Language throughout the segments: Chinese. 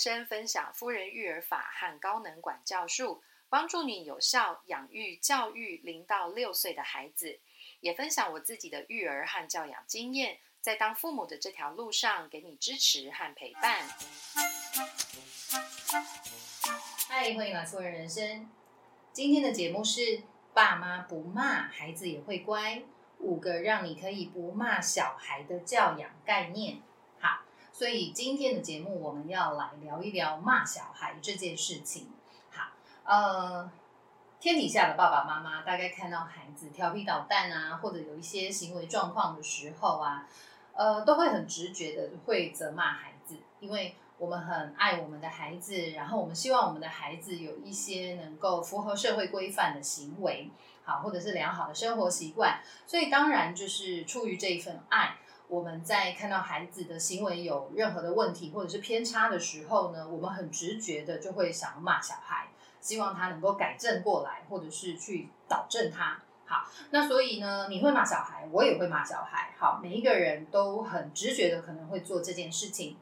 生分享夫人育儿法和高能管教术，帮助你有效养育教育零到六岁的孩子。也分享我自己的育儿和教养经验，在当父母的这条路上给你支持和陪伴。嗨，欢迎来夫人人生。今天的节目是爸妈不骂孩子也会乖，五个让你可以不骂小孩的教养概念。所以今天的节目我们要来聊一聊骂小孩这件事情。好，呃，天底下的爸爸妈妈大概看到孩子调皮捣蛋啊，或者有一些行为状况的时候啊，呃，都会很直觉的会责骂孩子，因为我们很爱我们的孩子，然后我们希望我们的孩子有一些能够符合社会规范的行为，好，或者是良好的生活习惯，所以当然就是出于这一份爱，我们在看到孩子的行为有任何的问题或者是偏差的时候呢，我们很直觉的就会想要骂小孩，希望他能够改正过来，或者是去导正他。好，那所以呢，你会骂小孩，我也会骂小孩。好，每一个人都很直觉的可能会做这件事情。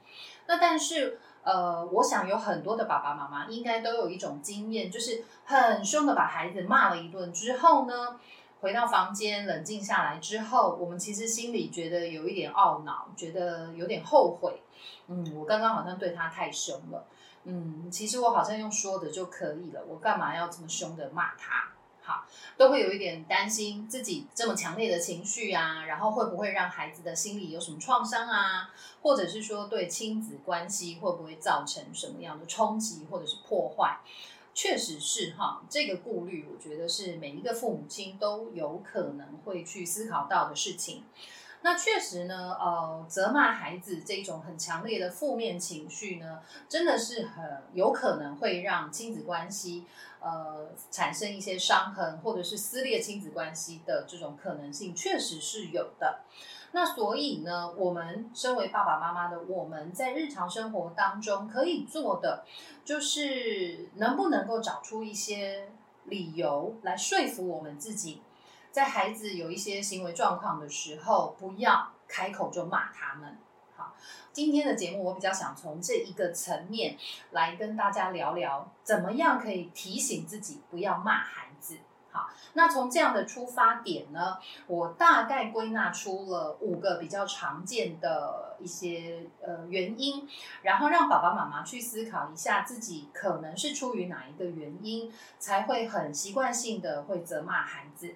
那但是，呃，我想有很多的爸爸妈妈应该都有一种经验，就是很凶的把孩子骂了一顿之后呢，回到房间冷静下来之后，我们其实心里觉得有一点懊恼，觉得有点后悔。嗯，我刚刚好像对他太凶了。嗯，其实我好像用说的就可以了，我干嘛要这么凶的骂他？好，都会有一点担心自己这么强烈的情绪啊，然后会不会让孩子的心理有什么创伤啊？或者是说对亲子关系会不会造成什么样的冲击或者是破坏？确实是哈，这个顾虑，我觉得是每一个父母亲都有可能会去思考到的事情。那确实呢，呃，责骂孩子这种很强烈的负面情绪呢，真的是很有可能会让亲子关系呃产生一些伤痕，或者是撕裂亲子关系的这种可能性，确实是有的。那所以呢，我们身为爸爸妈妈的，我们在日常生活当中可以做的，就是能不能够找出一些理由来说服我们自己。在孩子有一些行为状况的时候，不要开口就骂他们。好，今天的节目我比较想从这一个层面来跟大家聊聊，怎么样可以提醒自己不要骂孩子。那从这样的出发点呢，我大概归纳出了五个比较常见的一些呃原因，然后让爸爸妈妈去思考一下自己可能是出于哪一个原因才会很习惯性的会责骂孩子。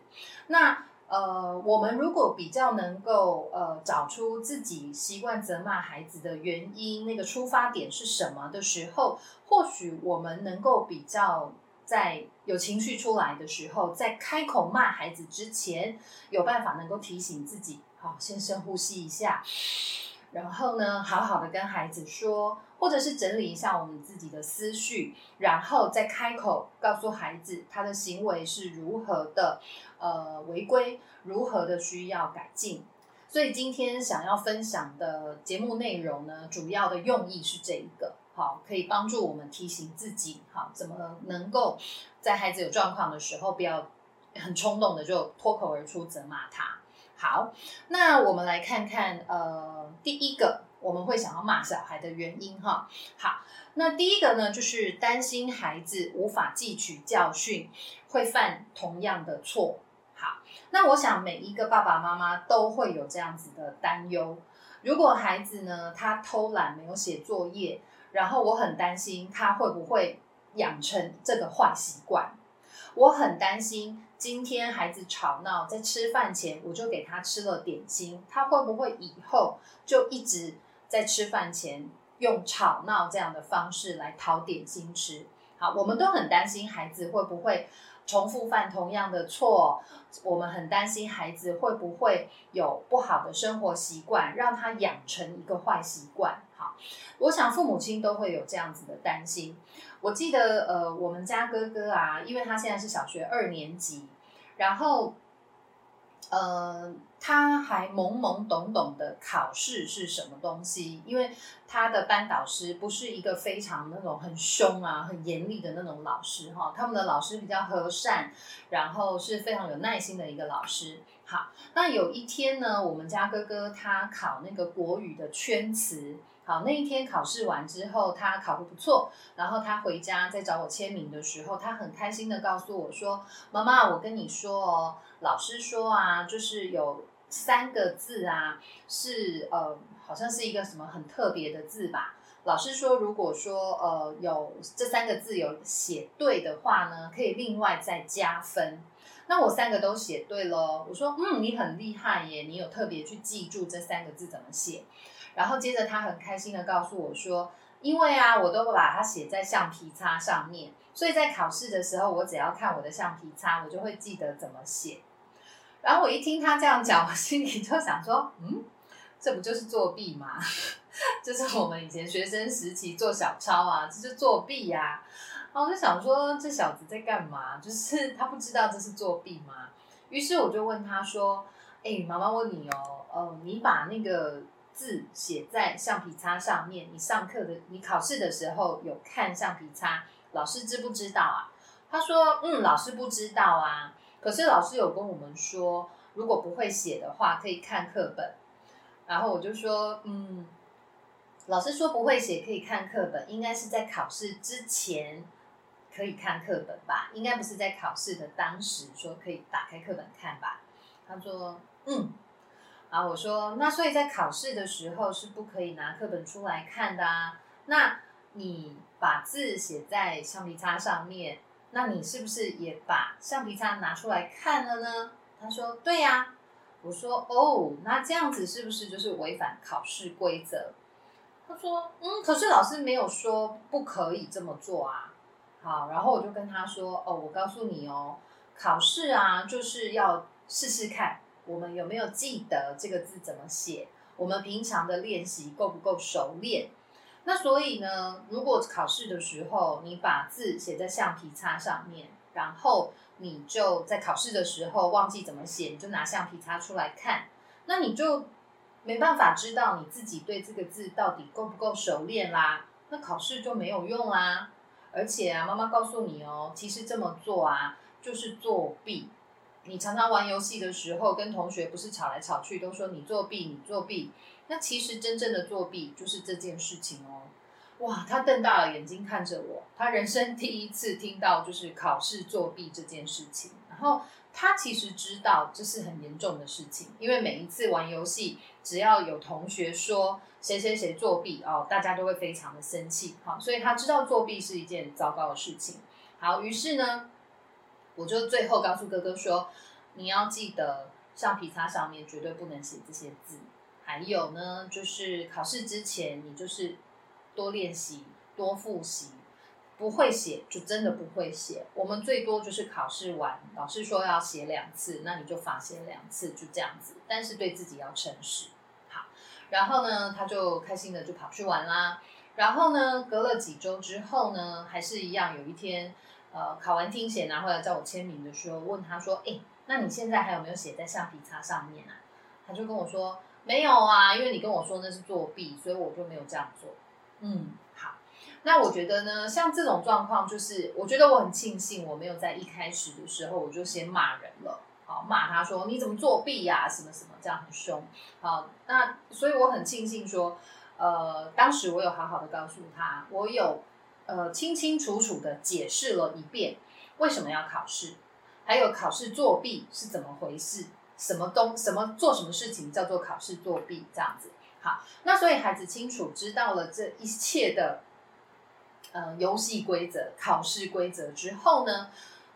那呃，我们如果比较能够呃找出自己习惯责骂孩子的原因，那个出发点是什么的时候，或许我们能够比较。在有情绪出来的时候，在开口骂孩子之前，有办法能够提醒自己，好，先深呼吸一下，然后呢，好好的跟孩子说，或者是整理一下我们自己的思绪，然后再开口告诉孩子他的行为是如何的，呃，违规，如何的需要改进。所以今天想要分享的节目内容呢，主要的用意是这一个。好，可以帮助我们提醒自己，好，怎么能够在孩子有状况的时候，不要很冲动的就脱口而出责骂他。好，那我们来看看，呃，第一个我们会想要骂小孩的原因，哈。好，那第一个呢，就是担心孩子无法汲取教训，会犯同样的错。好，那我想每一个爸爸妈妈都会有这样子的担忧。如果孩子呢，他偷懒没有写作业，然后我很担心他会不会养成这个坏习惯，我很担心今天孩子吵闹，在吃饭前我就给他吃了点心，他会不会以后就一直在吃饭前用吵闹这样的方式来讨点心吃？好，我们都很担心孩子会不会重复犯同样的错，我们很担心孩子会不会有不好的生活习惯，让他养成一个坏习惯。我想父母亲都会有这样子的担心。我记得，呃，我们家哥哥啊，因为他现在是小学二年级，然后，呃，他还懵懵懂懂的考试是什么东西，因为他的班导师不是一个非常那种很凶啊、很严厉的那种老师哈，他们的老师比较和善，然后是非常有耐心的一个老师。好，那有一天呢，我们家哥哥他考那个国语的圈词。好，那一天考试完之后，他考得不错，然后他回家在找我签名的时候，他很开心的告诉我说：“妈妈，我跟你说哦，老师说啊，就是有三个字啊，是呃，好像是一个什么很特别的字吧。老师说，如果说呃有这三个字有写对的话呢，可以另外再加分。”那我三个都写对了，我说嗯，你很厉害耶，你有特别去记住这三个字怎么写。然后接着他很开心的告诉我说，因为啊，我都把它写在橡皮擦上面，所以在考试的时候，我只要看我的橡皮擦，我就会记得怎么写。然后我一听他这样讲，我心里就想说，嗯，这不就是作弊吗？这是我们以前学生时期做小抄啊，这是作弊呀。然后我就想说，这小子在干嘛？就是 他不知道这是作弊吗？于是我就问他说：“哎，妈妈问你哦，呃，你把那个字写在橡皮擦上面，你上课的，你考试的时候有看橡皮擦，老师知不知道啊？”他说：“嗯，老师不知道啊。可是老师有跟我们说，如果不会写的话，可以看课本。”然后我就说：“嗯，老师说不会写可以看课本，应该是在考试之前。”可以看课本吧，应该不是在考试的当时说可以打开课本看吧。他说，嗯，啊，我说那所以在考试的时候是不可以拿课本出来看的啊。那你把字写在橡皮擦上面，那你是不是也把橡皮擦拿出来看了呢？他说，对呀。我说，哦，那这样子是不是就是违反考试规则？他说，嗯，可是老师没有说不可以这么做啊。好，然后我就跟他说：“哦，我告诉你哦，考试啊，就是要试试看我们有没有记得这个字怎么写，我们平常的练习够不够熟练。那所以呢，如果考试的时候你把字写在橡皮擦上面，然后你就在考试的时候忘记怎么写，你就拿橡皮擦出来看，那你就没办法知道你自己对这个字到底够不够熟练啦，那考试就没有用啦。”而且啊，妈妈告诉你哦，其实这么做啊，就是作弊。你常常玩游戏的时候，跟同学不是吵来吵去，都说你作弊，你作弊。那其实真正的作弊就是这件事情哦。哇，他瞪大了眼睛看着我，他人生第一次听到就是考试作弊这件事情。然后他其实知道这是很严重的事情，因为每一次玩游戏，只要有同学说。谁谁谁作弊哦，大家都会非常的生气，好，所以他知道作弊是一件糟糕的事情。好，于是呢，我就最后告诉哥哥说，你要记得橡皮擦上面绝对不能写这些字。还有呢，就是考试之前，你就是多练习、多复习，不会写就真的不会写。我们最多就是考试完，老师说要写两次，那你就罚写两次，就这样子。但是对自己要诚实。好然后呢，他就开心的就跑去玩啦。然后呢，隔了几周之后呢，还是一样，有一天，呃，考完听写拿回来叫我签名的时候，问他说：“哎，那你现在还有没有写在橡皮擦上面啊？”他就跟我说：“没有啊，因为你跟我说那是作弊，所以我就没有这样做。”嗯，好。那我觉得呢，像这种状况，就是我觉得我很庆幸我没有在一开始的时候我就先骂人了。好骂他说你怎么作弊呀？什么什么这样很凶。好，那所以我很庆幸说，呃，当时我有好好的告诉他，我有呃清清楚楚的解释了一遍为什么要考试，还有考试作弊是怎么回事，什么东什么做什么事情叫做考试作弊这样子。好，那所以孩子清楚知道了这一切的呃游戏规则、考试规则之后呢？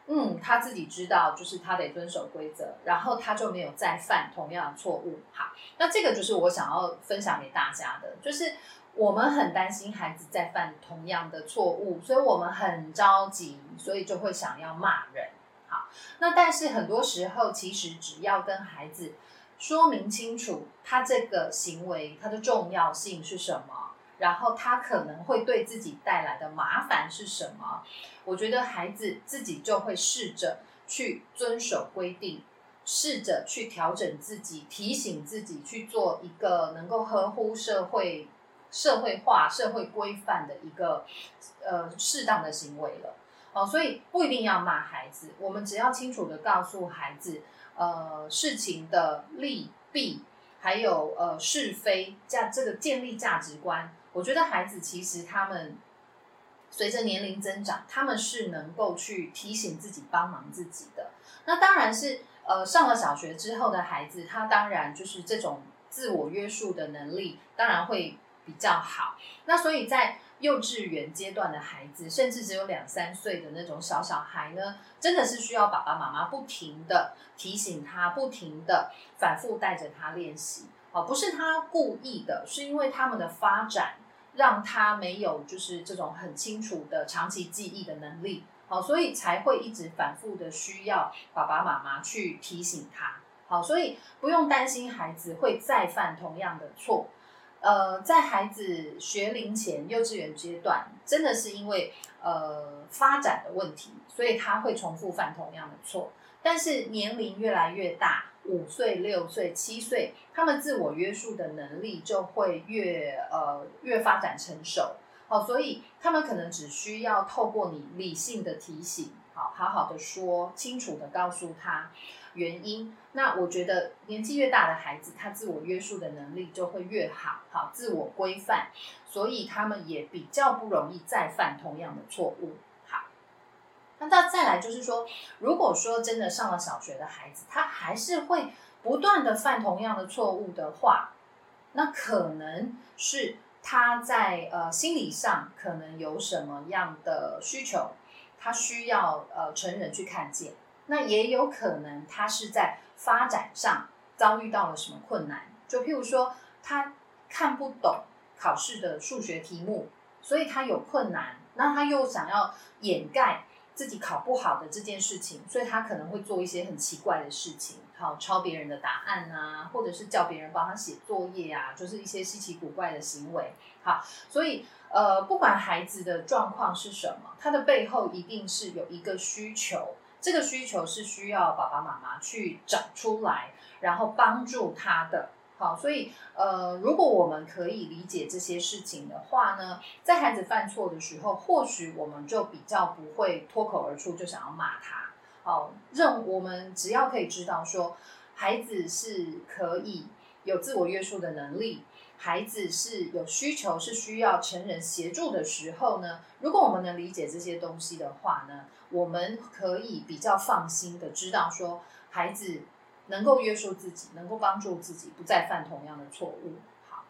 嗯，他自己知道，就是他得遵守规则，然后他就没有再犯同样的错误。好，那这个就是我想要分享给大家的，就是我们很担心孩子再犯同样的错误，所以我们很着急，所以就会想要骂人。好，那但是很多时候，其实只要跟孩子说明清楚他这个行为它的重要性是什么，然后他可能会对自己带来的麻烦是什么。我觉得孩子自己就会试着去遵守规定，试着去调整自己，提醒自己去做一个能够合乎社会、社会化、社会规范的一个呃适当的行为了。哦，所以不一定要骂孩子，我们只要清楚的告诉孩子，呃，事情的利弊，还有呃是非价这个建立价值观。我觉得孩子其实他们随着年龄增长，他们是能够去提醒自己、帮忙自己的。那当然是呃，上了小学之后的孩子，他当然就是这种自我约束的能力，当然会比较好。那所以在幼稚园阶段的孩子，甚至只有两三岁的那种小小孩呢，真的是需要爸爸妈妈不停的提醒他，不停的反复带着他练习。哦，不是他故意的，是因为他们的发展让他没有就是这种很清楚的长期记忆的能力。好，所以才会一直反复的需要爸爸妈妈去提醒他。好，所以不用担心孩子会再犯同样的错。呃，在孩子学龄前幼稚园阶段，真的是因为呃发展的问题，所以他会重复犯同样的错。但是年龄越来越大，五岁、六岁、七岁，他们自我约束的能力就会越呃越发展成熟。好，所以他们可能只需要透过你理性的提醒，好好好的说，清楚的告诉他原因。那我觉得年纪越大的孩子，他自我约束的能力就会越好，好自我规范，所以他们也比较不容易再犯同样的错误。好，那再再来就是说，如果说真的上了小学的孩子，他还是会不断的犯同样的错误的话，那可能是。他在呃心理上可能有什么样的需求，他需要呃成人去看见。那也有可能他是在发展上遭遇到了什么困难，就譬如说他看不懂考试的数学题目，所以他有困难。那他又想要掩盖自己考不好的这件事情，所以他可能会做一些很奇怪的事情。好抄别人的答案啊，或者是叫别人帮他写作业啊，就是一些稀奇古怪的行为。好，所以呃，不管孩子的状况是什么，他的背后一定是有一个需求，这个需求是需要爸爸妈妈去找出来，然后帮助他的。好，所以呃，如果我们可以理解这些事情的话呢，在孩子犯错的时候，或许我们就比较不会脱口而出就想要骂他。好，认我们只要可以知道说，孩子是可以有自我约束的能力，孩子是有需求是需要成人协助的时候呢，如果我们能理解这些东西的话呢，我们可以比较放心的知道说，孩子能够约束自己，能够帮助自己不再犯同样的错误。好，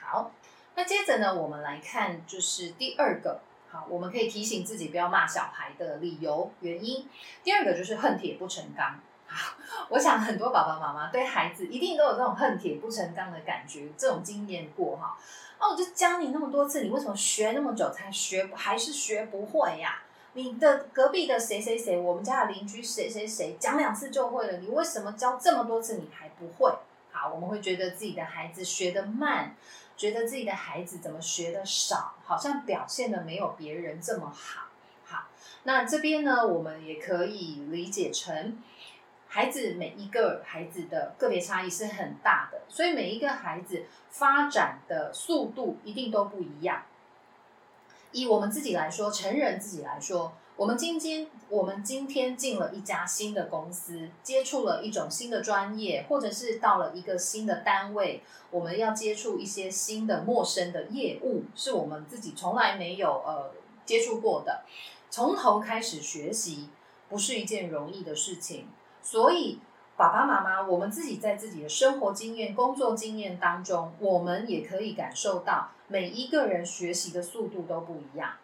好，那接着呢，我们来看就是第二个。好我们可以提醒自己不要骂小孩的理由原因。第二个就是恨铁不成钢。我想很多爸爸妈妈对孩子一定都有这种恨铁不成钢的感觉，这种经验过哈。哦，我就教你那么多次，你为什么学那么久才学还是学不会呀？你的隔壁的谁谁谁，我们家的邻居谁谁谁讲两次就会了，你为什么教这么多次你还不会？好，我们会觉得自己的孩子学得慢。觉得自己的孩子怎么学的少，好像表现的没有别人这么好。好，那这边呢，我们也可以理解成，孩子每一个孩子的个别差异是很大的，所以每一个孩子发展的速度一定都不一样。以我们自己来说，成人自己来说。我们今天，我们今天进了一家新的公司，接触了一种新的专业，或者是到了一个新的单位，我们要接触一些新的陌生的业务，是我们自己从来没有呃接触过的，从头开始学习，不是一件容易的事情。所以，爸爸妈妈，我们自己在自己的生活经验、工作经验当中，我们也可以感受到，每一个人学习的速度都不一样。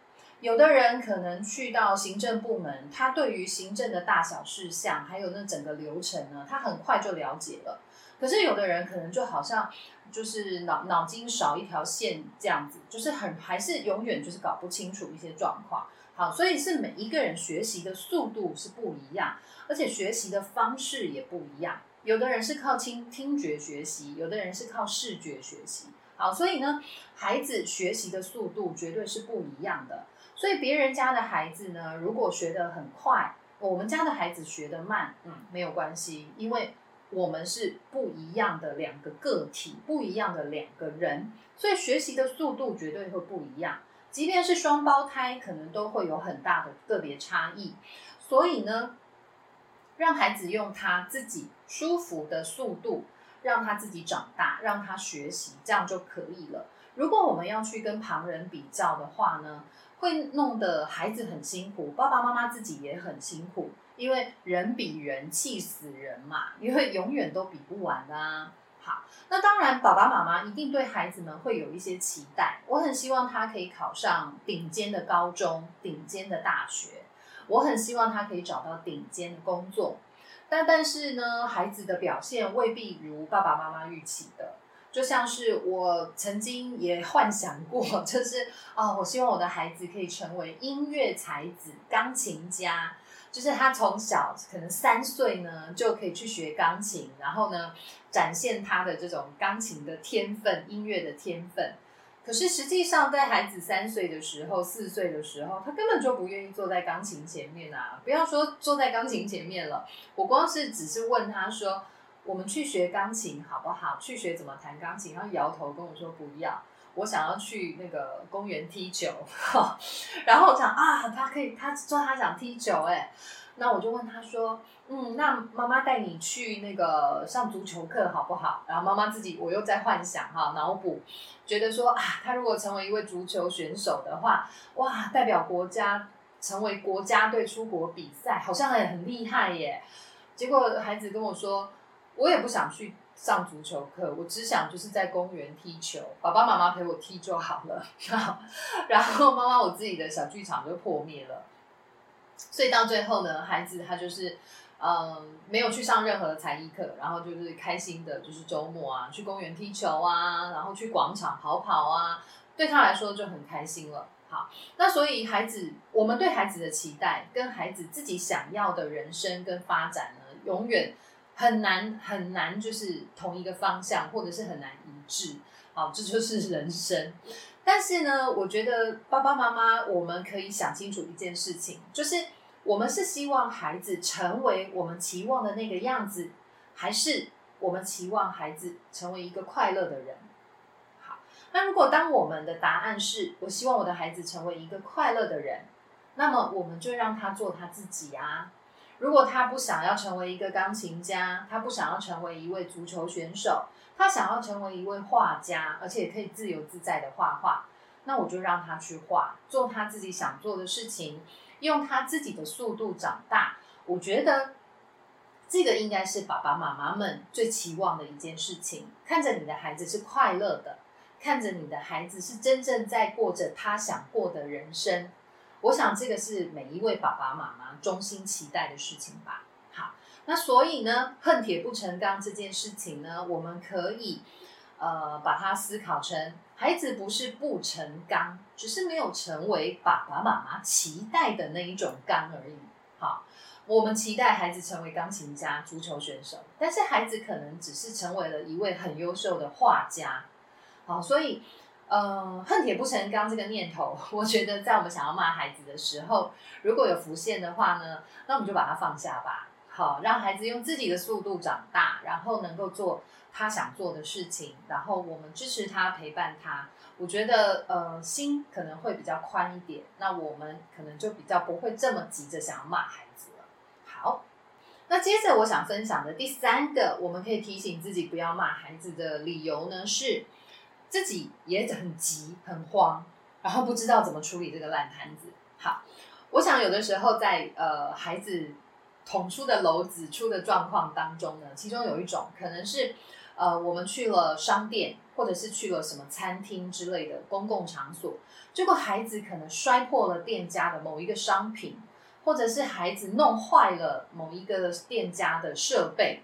有的人可能去到行政部门，他对于行政的大小事项，还有那整个流程呢，他很快就了解了。可是有的人可能就好像就是脑脑筋少一条线这样子，就是很还是永远就是搞不清楚一些状况。好，所以是每一个人学习的速度是不一样，而且学习的方式也不一样。有的人是靠听听觉学习，有的人是靠视觉学习。好，所以呢，孩子学习的速度绝对是不一样的。所以别人家的孩子呢，如果学得很快，我们家的孩子学得慢，嗯，没有关系，因为我们是不一样的两个个体，不一样的两个人，所以学习的速度绝对会不一样。即便是双胞胎，可能都会有很大的个别差异。所以呢，让孩子用他自己舒服的速度，让他自己长大，让他学习，这样就可以了。如果我们要去跟旁人比较的话呢，会弄得孩子很辛苦，爸爸妈妈自己也很辛苦，因为人比人气死人嘛，因为永远都比不完啊。好，那当然，爸爸妈妈一定对孩子们会有一些期待。我很希望他可以考上顶尖的高中、顶尖的大学，我很希望他可以找到顶尖的工作。但但是呢，孩子的表现未必如爸爸妈妈预期的。就像是我曾经也幻想过，就是啊，我希望我的孩子可以成为音乐才子、钢琴家。就是他从小可能三岁呢就可以去学钢琴，然后呢展现他的这种钢琴的天分、音乐的天分。可是实际上，在孩子三岁的时候、四岁的时候，他根本就不愿意坐在钢琴前面啊！不要说坐在钢琴前面了，我光是只是问他说：“我们去学钢琴好不好？去学怎么弹钢琴？”然后摇头跟我说：“不要，我想要去那个公园踢球。”然后我想啊，他可以，他说他想踢球，哎，那我就问他说。嗯，那妈妈带你去那个上足球课好不好？然后妈妈自己我又在幻想哈，脑补，觉得说啊，他如果成为一位足球选手的话，哇，代表国家成为国家队出国比赛，好像也很厉害耶。结果孩子跟我说，我也不想去上足球课，我只想就是在公园踢球，爸爸妈妈陪我踢就好了。然后妈妈我自己的小剧场就破灭了。所以到最后呢，孩子他就是。嗯，没有去上任何的才艺课，然后就是开心的，就是周末啊，去公园踢球啊，然后去广场跑跑啊，对他来说就很开心了。好，那所以孩子，我们对孩子的期待跟孩子自己想要的人生跟发展呢，永远很难很难，就是同一个方向，或者是很难一致。好，这就是人生。但是呢，我觉得爸爸妈妈，我们可以想清楚一件事情，就是。我们是希望孩子成为我们期望的那个样子，还是我们期望孩子成为一个快乐的人？好，那如果当我们的答案是我希望我的孩子成为一个快乐的人，那么我们就让他做他自己啊。如果他不想要成为一个钢琴家，他不想要成为一位足球选手，他想要成为一位画家，而且可以自由自在的画画，那我就让他去画，做他自己想做的事情。用他自己的速度长大，我觉得这个应该是爸爸妈妈们最期望的一件事情。看着你的孩子是快乐的，看着你的孩子是真正在过着他想过的人生，我想这个是每一位爸爸妈妈衷心期待的事情吧。好，那所以呢，恨铁不成钢这件事情呢，我们可以呃把它思考成。孩子不是不成钢，只是没有成为爸爸妈妈期待的那一种钢而已。好，我们期待孩子成为钢琴家、足球选手，但是孩子可能只是成为了一位很优秀的画家。好，所以，呃，恨铁不成钢这个念头，我觉得在我们想要骂孩子的时候，如果有浮现的话呢，那我们就把它放下吧。好，让孩子用自己的速度长大，然后能够做。他想做的事情，然后我们支持他，陪伴他。我觉得，呃，心可能会比较宽一点。那我们可能就比较不会这么急着想要骂孩子了。好，那接着我想分享的第三个，我们可以提醒自己不要骂孩子的理由呢，是自己也很急、很慌，然后不知道怎么处理这个烂摊子。好，我想有的时候在呃孩子捅出的篓子出的状况当中呢，其中有一种可能是。呃，我们去了商店，或者是去了什么餐厅之类的公共场所，结果孩子可能摔破了店家的某一个商品，或者是孩子弄坏了某一个店家的设备，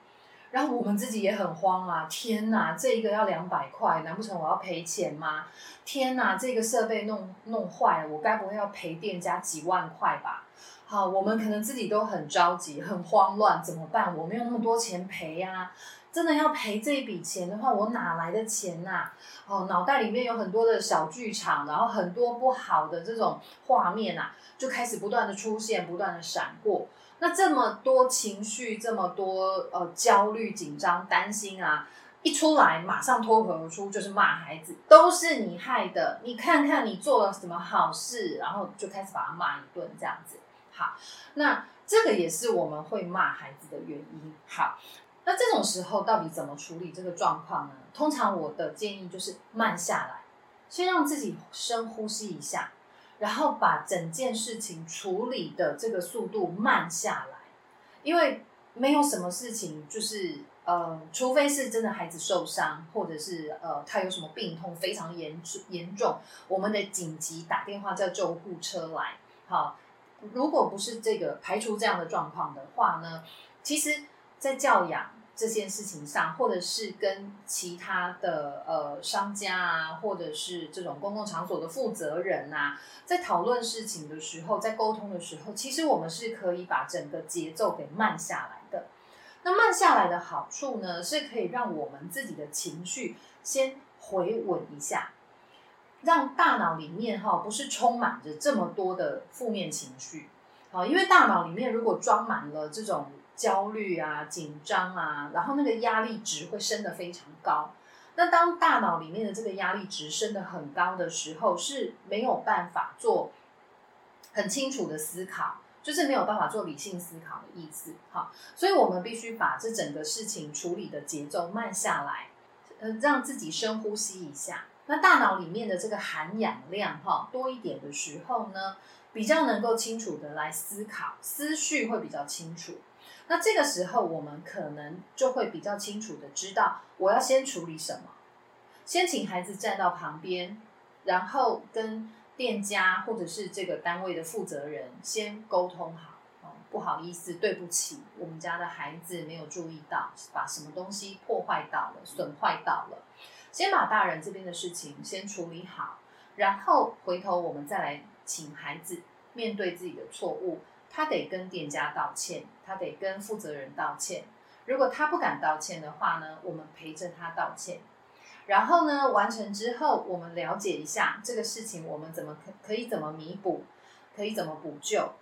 然后我们自己也很慌啊！天哪，这一个要两百块，难不成我要赔钱吗？天哪，这个设备弄弄坏了，我该不会要赔店家几万块吧？好，我们可能自己都很着急、很慌乱，怎么办？我没有那么多钱赔呀。真的要赔这一笔钱的话，我哪来的钱呐？哦，脑袋里面有很多的小剧场，然后很多不好的这种画面啊，就开始不断的出现，不断的闪过。那这么多情绪，这么多呃焦虑、紧张、担心啊，一出来马上脱口而出就是骂孩子，都是你害的。你看看你做了什么好事，然后就开始把他骂一顿，这样子。好，那这个也是我们会骂孩子的原因。好。那这种时候到底怎么处理这个状况呢？通常我的建议就是慢下来，先让自己深呼吸一下，然后把整件事情处理的这个速度慢下来，因为没有什么事情就是呃，除非是真的孩子受伤，或者是呃他有什么病痛非常严重严重，我们的紧急打电话叫救护车来。好，如果不是这个排除这样的状况的话呢，其实，在教养。这件事情上，或者是跟其他的呃商家啊，或者是这种公共场所的负责人啊，在讨论事情的时候，在沟通的时候，其实我们是可以把整个节奏给慢下来的。那慢下来的好处呢，是可以让我们自己的情绪先回稳一下，让大脑里面哈不是充满着这么多的负面情绪。好，因为大脑里面如果装满了这种。焦虑啊，紧张啊，然后那个压力值会升得非常高。那当大脑里面的这个压力值升得很高的时候，是没有办法做很清楚的思考，就是没有办法做理性思考的意思。好，所以我们必须把这整个事情处理的节奏慢下来，呃，让自己深呼吸一下。那大脑里面的这个含氧量哈多一点的时候呢，比较能够清楚的来思考，思绪会比较清楚。那这个时候，我们可能就会比较清楚的知道，我要先处理什么，先请孩子站到旁边，然后跟店家或者是这个单位的负责人先沟通好。不好意思，对不起，我们家的孩子没有注意到，把什么东西破坏到了，损坏到了。先把大人这边的事情先处理好，然后回头我们再来请孩子面对自己的错误。他得跟店家道歉，他得跟负责人道歉。如果他不敢道歉的话呢，我们陪着他道歉。然后呢，完成之后，我们了解一下这个事情，我们怎么可可以怎么弥补，可以怎么补救。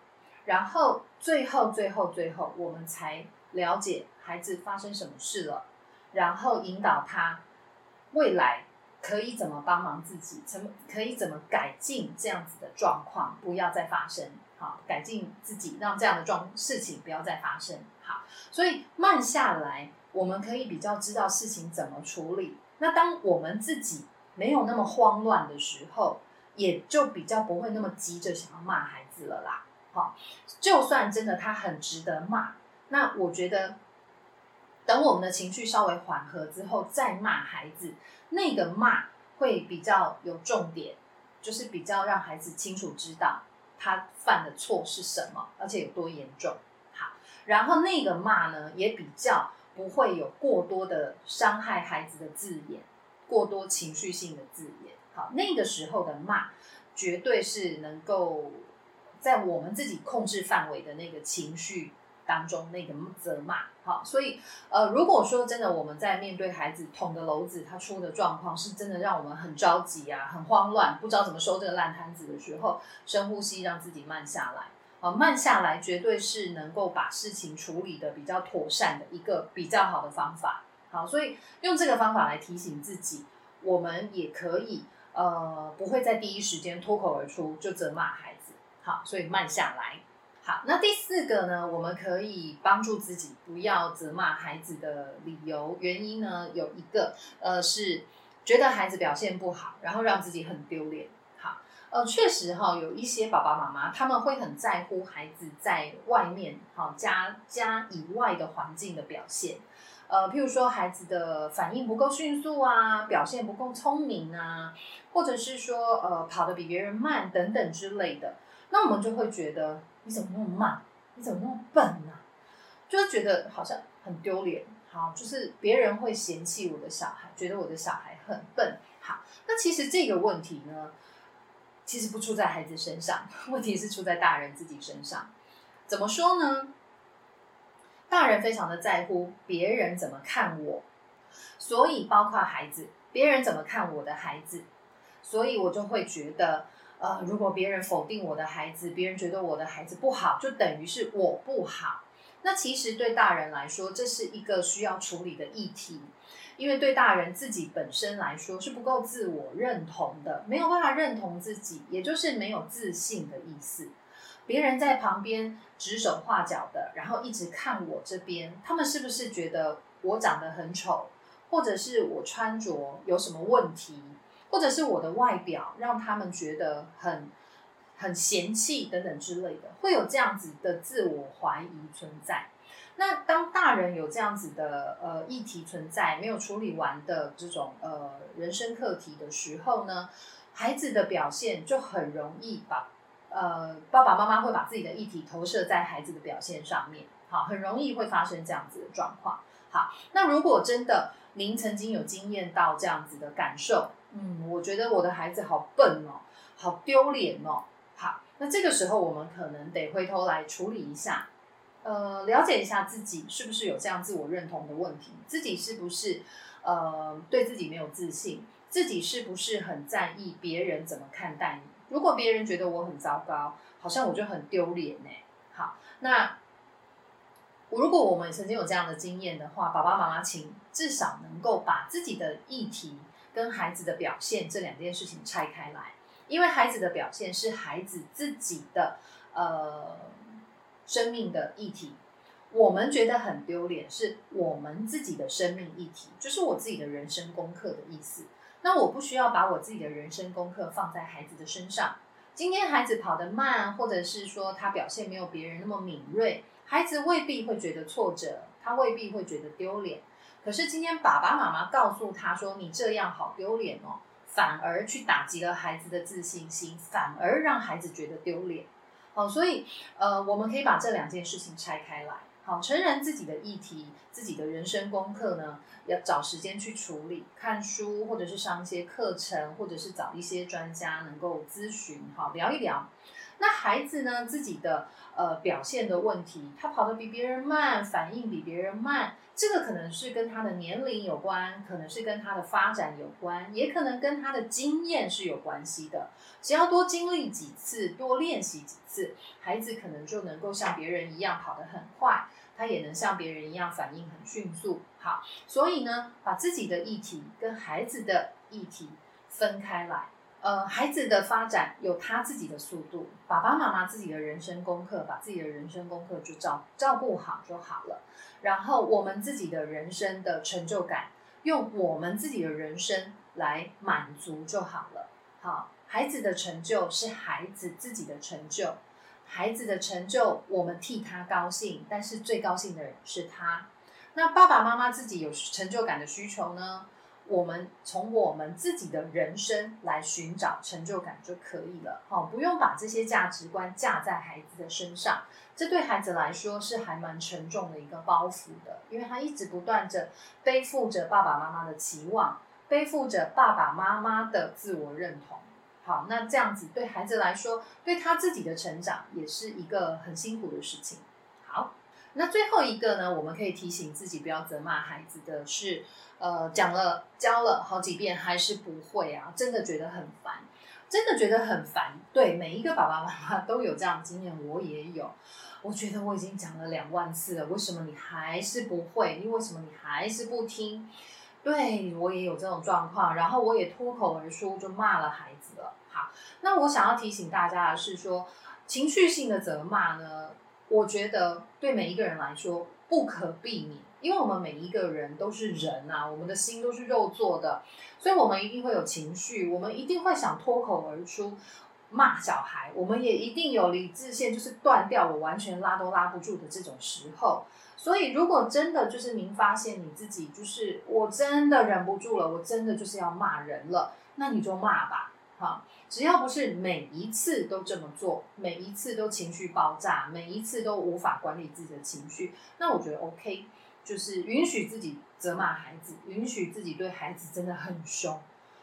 然后最后最后最后，我们才了解孩子发生什么事了，然后引导他未来可以怎么帮忙自己，怎么可以怎么改进这样子的状况，不要再发生。好，改进自己，让这样的状事情不要再发生。好，所以慢下来，我们可以比较知道事情怎么处理。那当我们自己没有那么慌乱的时候，也就比较不会那么急着想要骂孩子了啦。好，就算真的他很值得骂，那我觉得等我们的情绪稍微缓和之后再骂孩子，那个骂会比较有重点，就是比较让孩子清楚知道。他犯的错是什么，而且有多严重？好，然后那个骂呢，也比较不会有过多的伤害孩子的字眼，过多情绪性的字眼。好，那个时候的骂，绝对是能够在我们自己控制范围的那个情绪。当中那个责骂，好，所以呃，如果说真的我们在面对孩子捅的篓子，他出的状况是真的让我们很着急啊，很慌乱，不知道怎么收这个烂摊子的时候，深呼吸，让自己慢下来，啊，慢下来绝对是能够把事情处理的比较妥善的一个比较好的方法，好，所以用这个方法来提醒自己，我们也可以呃，不会在第一时间脱口而出就责骂孩子，好，所以慢下来。好，那第四个呢？我们可以帮助自己不要责骂孩子的理由原因呢，有一个呃是觉得孩子表现不好，然后让自己很丢脸。好，呃，确实哈，有一些爸爸妈妈他们会很在乎孩子在外面哈家家以外的环境的表现，呃，譬如说孩子的反应不够迅速啊，表现不够聪明啊，或者是说呃跑得比别人慢等等之类的，那我们就会觉得。你怎么那么慢？你怎么那么笨呢？就是觉得好像很丢脸。好，就是别人会嫌弃我的小孩，觉得我的小孩很笨。好，那其实这个问题呢，其实不出在孩子身上，问题是出在大人自己身上。怎么说呢？大人非常的在乎别人怎么看我，所以包括孩子，别人怎么看我的孩子，所以我就会觉得。呃，如果别人否定我的孩子，别人觉得我的孩子不好，就等于是我不好。那其实对大人来说，这是一个需要处理的议题，因为对大人自己本身来说是不够自我认同的，没有办法认同自己，也就是没有自信的意思。别人在旁边指手画脚的，然后一直看我这边，他们是不是觉得我长得很丑，或者是我穿着有什么问题？或者是我的外表让他们觉得很很嫌弃等等之类的，会有这样子的自我怀疑存在。那当大人有这样子的呃议题存在，没有处理完的这种呃人生课题的时候呢，孩子的表现就很容易把呃爸爸妈妈会把自己的议题投射在孩子的表现上面，好，很容易会发生这样子的状况。好，那如果真的您曾经有经验到这样子的感受，嗯，我觉得我的孩子好笨哦，好丢脸哦。好，那这个时候我们可能得回头来处理一下。呃，了解一下自己是不是有这样自我认同的问题，自己是不是呃对自己没有自信，自己是不是很在意别人怎么看待你？如果别人觉得我很糟糕，好像我就很丢脸呢。好，那如果我们曾经有这样的经验的话，爸爸妈妈请至少能够把自己的议题跟孩子的表现这两件事情拆开来，因为孩子的表现是孩子自己的呃。生命的议题，我们觉得很丢脸，是我们自己的生命议题，就是我自己的人生功课的意思。那我不需要把我自己的人生功课放在孩子的身上。今天孩子跑得慢，或者是说他表现没有别人那么敏锐，孩子未必会觉得挫折，他未必会觉得丢脸。可是今天爸爸妈妈告诉他说：“你这样好丢脸哦”，反而去打击了孩子的自信心，反而让孩子觉得丢脸。好，所以呃，我们可以把这两件事情拆开来。好，成人自己的议题、自己的人生功课呢，要找时间去处理，看书或者是上一些课程，或者是找一些专家能够咨询，好聊一聊。那孩子呢，自己的呃表现的问题，他跑得比别人慢，反应比别人慢。这个可能是跟他的年龄有关，可能是跟他的发展有关，也可能跟他的经验是有关系的。只要多经历几次，多练习几次，孩子可能就能够像别人一样跑得很快，他也能像别人一样反应很迅速。好，所以呢，把自己的议题跟孩子的议题分开来。呃，孩子的发展有他自己的速度，爸爸妈妈自己的人生功课，把自己的人生功课就照照顾好就好了。然后我们自己的人生的成就感，用我们自己的人生来满足就好了。好，孩子的成就是孩子自己的成就，孩子的成就我们替他高兴，但是最高兴的人是他。那爸爸妈妈自己有成就感的需求呢？我们从我们自己的人生来寻找成就感就可以了，好，不用把这些价值观架在孩子的身上，这对孩子来说是还蛮沉重的一个包袱的，因为他一直不断着背负着爸爸妈妈的期望，背负着爸爸妈妈的自我认同，好，那这样子对孩子来说，对他自己的成长也是一个很辛苦的事情。那最后一个呢，我们可以提醒自己不要责骂孩子的是。呃，讲了教了好几遍还是不会啊，真的觉得很烦，真的觉得很烦。对，每一个爸爸妈妈都有这样的经验，我也有。我觉得我已经讲了两万次了，为什么你还是不会？你为什么你还是不听？对我也有这种状况，然后我也脱口而出就骂了孩子了。好，那我想要提醒大家的是说，情绪性的责骂呢，我觉得对每一个人来说不可避免。因为我们每一个人都是人呐，我们的心都是肉做的，所以我们一定会有情绪，我们一定会想脱口而出骂小孩，我们也一定有理智线就是断掉，我完全拉都拉不住的这种时候。所以，如果真的就是您发现你自己就是我真的忍不住了，我真的就是要骂人了，那你就骂吧，哈，只要不是每一次都这么做，每一次都情绪爆炸，每一次都无法管理自己的情绪，那我觉得 OK。就是允许自己责骂孩子，允许自己对孩子真的很凶，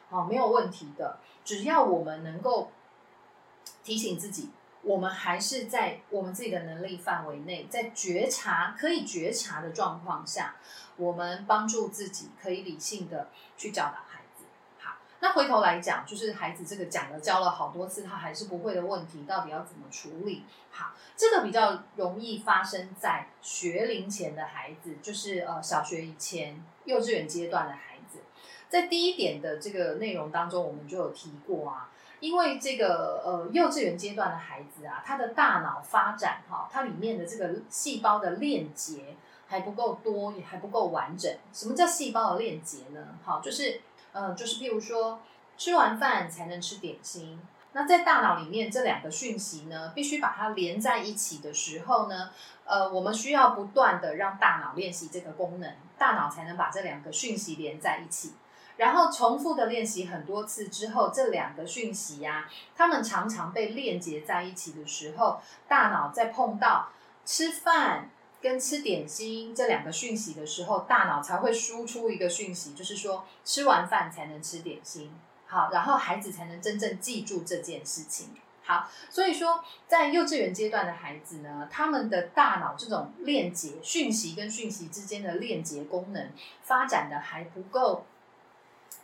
好，没有问题的。只要我们能够提醒自己，我们还是在我们自己的能力范围内，在觉察可以觉察的状况下，我们帮助自己可以理性的去教导。那回头来讲，就是孩子这个讲了教了好多次，他还是不会的问题，到底要怎么处理？好，这个比较容易发生在学龄前的孩子，就是呃小学以前、幼稚园阶段的孩子。在第一点的这个内容当中，我们就有提过啊，因为这个呃幼稚园阶段的孩子啊，他的大脑发展哈，它里面的这个细胞的链接还不够多，也还不够完整。什么叫细胞的链接呢？好，就是。嗯，就是譬如说，吃完饭才能吃点心。那在大脑里面，这两个讯息呢，必须把它连在一起的时候呢，呃，我们需要不断的让大脑练习这个功能，大脑才能把这两个讯息连在一起。然后重复的练习很多次之后，这两个讯息呀，它们常常被链接在一起的时候，大脑在碰到吃饭跟吃点心这两个讯息的时候，大脑才会输出一个讯息，就是说吃完饭才能吃点心。好，然后孩子才能真正记住这件事情。好，所以说在幼稚园阶段的孩子呢，他们的大脑这种链接讯息跟讯息之间的链接功能发展的还不够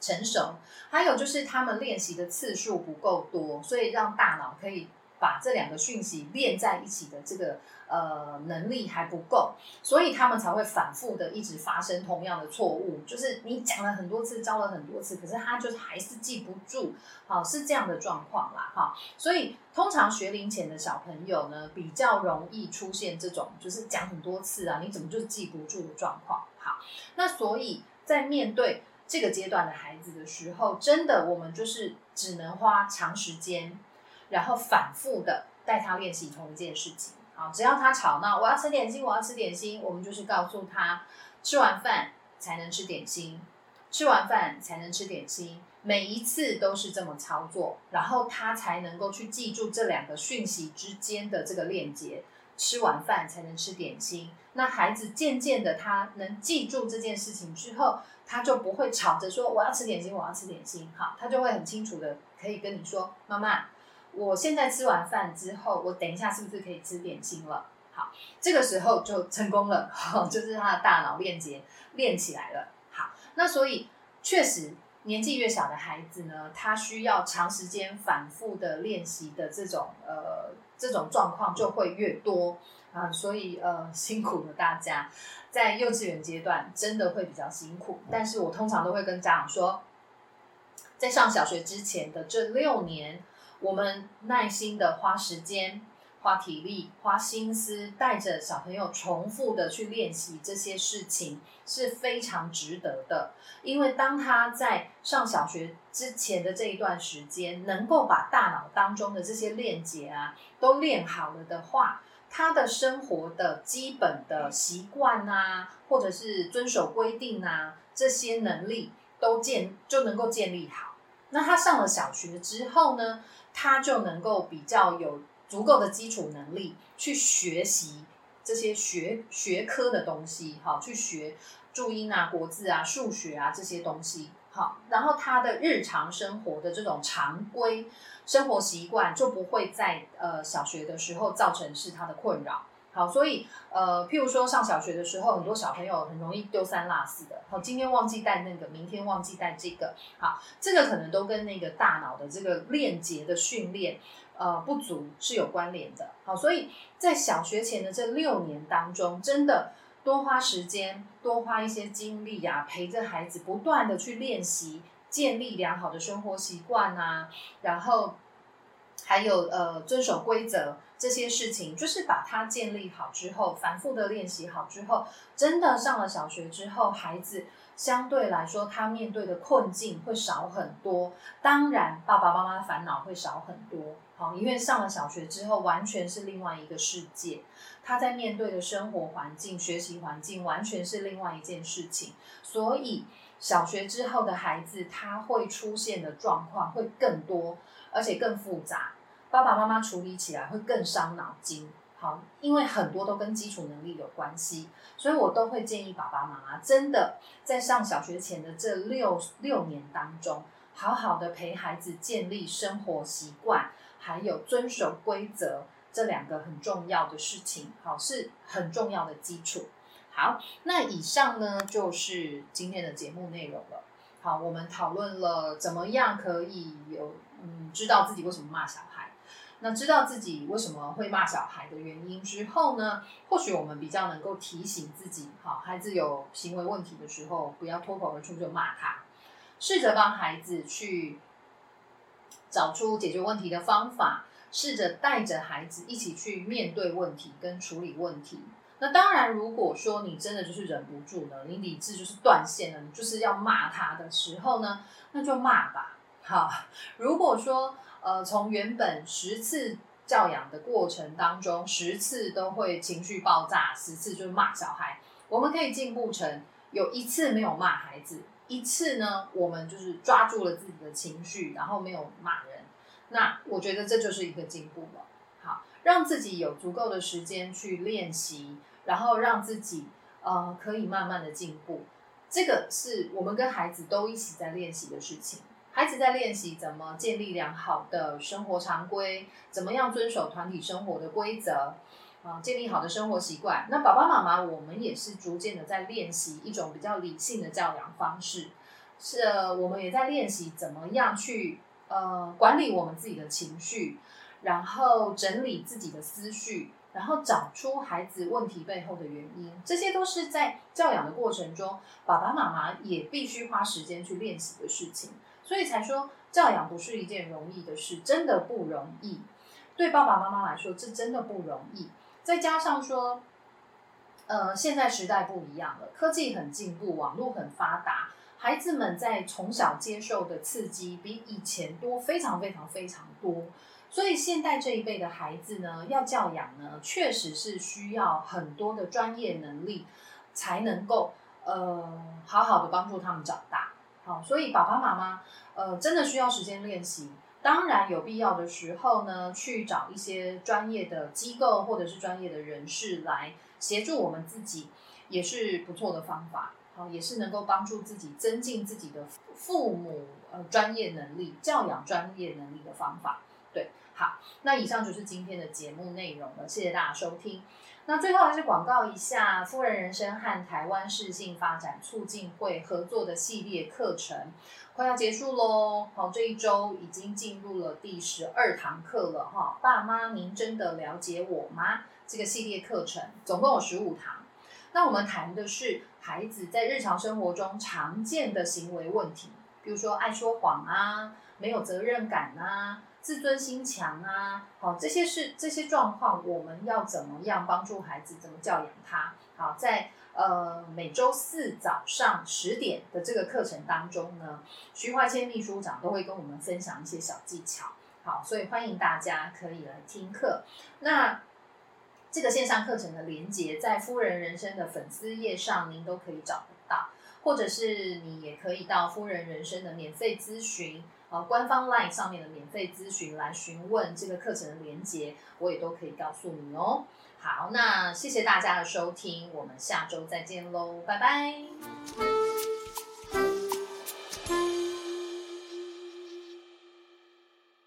成熟，还有就是他们练习的次数不够多，所以让大脑可以把这两个讯息连在一起的这个。呃，能力还不够，所以他们才会反复的一直发生同样的错误。就是你讲了很多次，教了很多次，可是他就是还是记不住，好是这样的状况啦，哈。所以通常学龄前的小朋友呢，比较容易出现这种就是讲很多次啊，你怎么就记不住的状况。好，那所以在面对这个阶段的孩子的时候，真的我们就是只能花长时间，然后反复的带他练习同一件事情。好，只要他吵闹，我要吃点心，我要吃点心，我们就是告诉他，吃完饭才能吃点心，吃完饭才能吃点心，每一次都是这么操作，然后他才能够去记住这两个讯息之间的这个链接，吃完饭才能吃点心。那孩子渐渐的，他能记住这件事情之后，他就不会吵着说我要吃点心，我要吃点心。好，他就会很清楚的可以跟你说，妈妈。我现在吃完饭之后，我等一下是不是可以吃点心了？好，这个时候就成功了，就是他的大脑链接练起来了。好，那所以确实年纪越小的孩子呢，他需要长时间反复的练习的这种呃这种状况就会越多啊，所以呃辛苦了大家，在幼稚园阶段真的会比较辛苦，但是我通常都会跟家长说，在上小学之前的这六年。我们耐心的花时间、花体力、花心思，带着小朋友重复的去练习这些事情，是非常值得的。因为当他在上小学之前的这一段时间，能够把大脑当中的这些链接啊都练好了的话，他的生活的基本的习惯啊，或者是遵守规定啊，这些能力都建就能够建立好。那他上了小学之后呢？他就能够比较有足够的基础能力去学习这些学学科的东西，好，去学注音啊、国字啊、数学啊这些东西，好，然后他的日常生活的这种常规生活习惯就不会在呃小学的时候造成是他的困扰。好，所以呃，譬如说上小学的时候，很多小朋友很容易丢三落四的。好，今天忘记带那个，明天忘记带这个。好，这个可能都跟那个大脑的这个链接的训练呃不足是有关联的。好，所以在小学前的这六年当中，真的多花时间，多花一些精力呀，陪着孩子不断的去练习，建立良好的生活习惯啊，然后还有呃遵守规则。这些事情就是把它建立好之后，反复的练习好之后，真的上了小学之后，孩子相对来说他面对的困境会少很多。当然，爸爸妈妈的烦恼会少很多。好，因为上了小学之后，完全是另外一个世界，他在面对的生活环境、学习环境完全是另外一件事情。所以，小学之后的孩子他会出现的状况会更多，而且更复杂。爸爸妈妈处理起来会更伤脑筋，好，因为很多都跟基础能力有关系，所以我都会建议爸爸妈妈真的在上小学前的这六六年当中，好好的陪孩子建立生活习惯，还有遵守规则这两个很重要的事情，好，是很重要的基础。好，那以上呢就是今天的节目内容了。好，我们讨论了怎么样可以有嗯知道自己为什么骂小孩。那知道自己为什么会骂小孩的原因之后呢？或许我们比较能够提醒自己，好，孩子有行为问题的时候，不要脱口而出就骂他，试着帮孩子去找出解决问题的方法，试着带着孩子一起去面对问题跟处理问题。那当然，如果说你真的就是忍不住了，你理智就是断线了，你就是要骂他的时候呢，那就骂吧。好，如果说呃从原本十次教养的过程当中，十次都会情绪爆炸，十次就是骂小孩，我们可以进步成有一次没有骂孩子，一次呢我们就是抓住了自己的情绪，然后没有骂人。那我觉得这就是一个进步了。好，让自己有足够的时间去练习，然后让自己呃可以慢慢的进步。这个是我们跟孩子都一起在练习的事情。孩子在练习怎么建立良好的生活常规，怎么样遵守团体生活的规则，啊，建立好的生活习惯。那爸爸妈妈，我们也是逐渐的在练习一种比较理性的教养方式。是，我们也在练习怎么样去呃管理我们自己的情绪，然后整理自己的思绪。然后找出孩子问题背后的原因，这些都是在教养的过程中，爸爸妈妈也必须花时间去练习的事情。所以才说教养不是一件容易的事，真的不容易。对爸爸妈妈来说，这真的不容易。再加上说，呃，现在时代不一样了，科技很进步，网络很发达，孩子们在从小接受的刺激比以前多，非常非常非常多。所以现代这一辈的孩子呢，要教养呢，确实是需要很多的专业能力，才能够呃好好的帮助他们长大。好，所以爸爸妈妈呃真的需要时间练习。当然有必要的时候呢，去找一些专业的机构或者是专业的人士来协助我们自己，也是不错的方法。好，也是能够帮助自己增进自己的父母呃专业能力、教养专业能力的方法。好，那以上就是今天的节目内容了，谢谢大家收听。那最后还是广告一下，夫人人生和台湾市性发展促进会合作的系列课程快要结束喽。好，这一周已经进入了第十二堂课了哈。爸妈，您真的了解我吗？这个系列课程总共有十五堂。那我们谈的是孩子在日常生活中常见的行为问题，比如说爱说谎啊，没有责任感啊。自尊心强啊，好，这些是这些状况，我们要怎么样帮助孩子，怎么教养他？好，在呃每周四早上十点的这个课程当中呢，徐华谦秘书长都会跟我们分享一些小技巧。好，所以欢迎大家可以来听课。那这个线上课程的连接在夫人人生的粉丝页上，您都可以找得到，或者是你也可以到夫人人生的免费咨询。呃，官方 LINE 上面的免费咨询来询问这个课程的连接，我也都可以告诉你哦。好，那谢谢大家的收听，我们下周再见喽，拜拜。